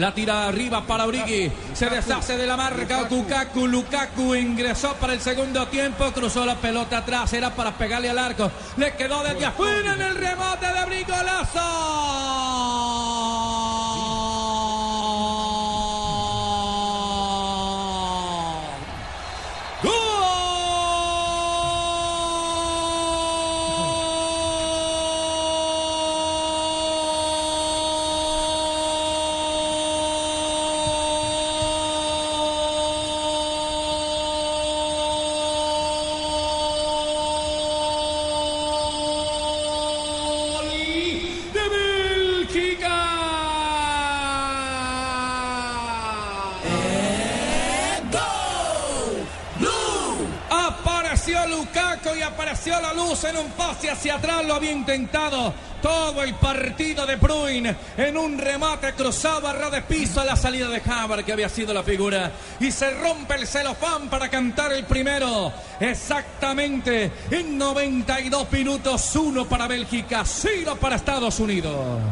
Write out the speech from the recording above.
La tira arriba para Origi. Se deshace de la marca. Lukaku. Lukaku ingresó para el segundo tiempo. Cruzó la pelota atrás. Era para pegarle al arco. Le quedó desde afuera en el rebote de Brigolazo. Apareció Lukaku y apareció la luz en un pase hacia atrás. Lo había intentado todo el partido de Bruin en un remate cruzado a de piso a la salida de Haber, que había sido la figura. Y se rompe el celofán para cantar el primero. Exactamente en 92 minutos, uno para Bélgica, cero para Estados Unidos.